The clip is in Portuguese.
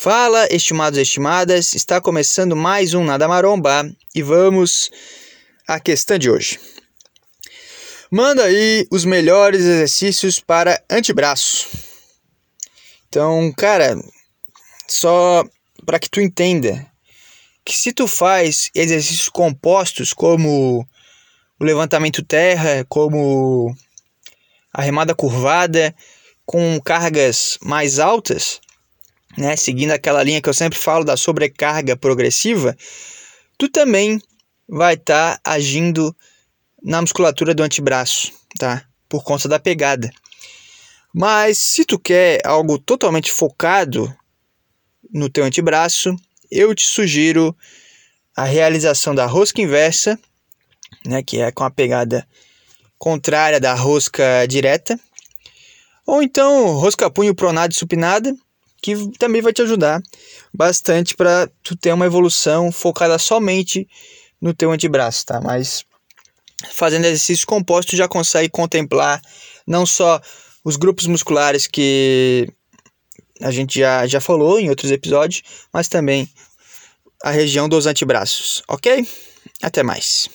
Fala, estimados e estimadas, está começando mais um Nada Maromba e vamos à questão de hoje. Manda aí os melhores exercícios para antebraço. Então, cara, só para que tu entenda que se tu faz exercícios compostos como o levantamento terra, como a remada curvada, com cargas mais altas, né, seguindo aquela linha que eu sempre falo da sobrecarga progressiva, tu também vai estar tá agindo na musculatura do antebraço, tá? Por conta da pegada. Mas se tu quer algo totalmente focado no teu antebraço, eu te sugiro a realização da rosca inversa, né, que é com a pegada contrária da rosca direta, ou então rosca punho pronada e supinada, que também vai te ajudar bastante para tu ter uma evolução focada somente no teu antebraço, tá? Mas fazendo exercícios compostos já consegue contemplar não só os grupos musculares que a gente já, já falou em outros episódios, mas também a região dos antebraços, ok? Até mais.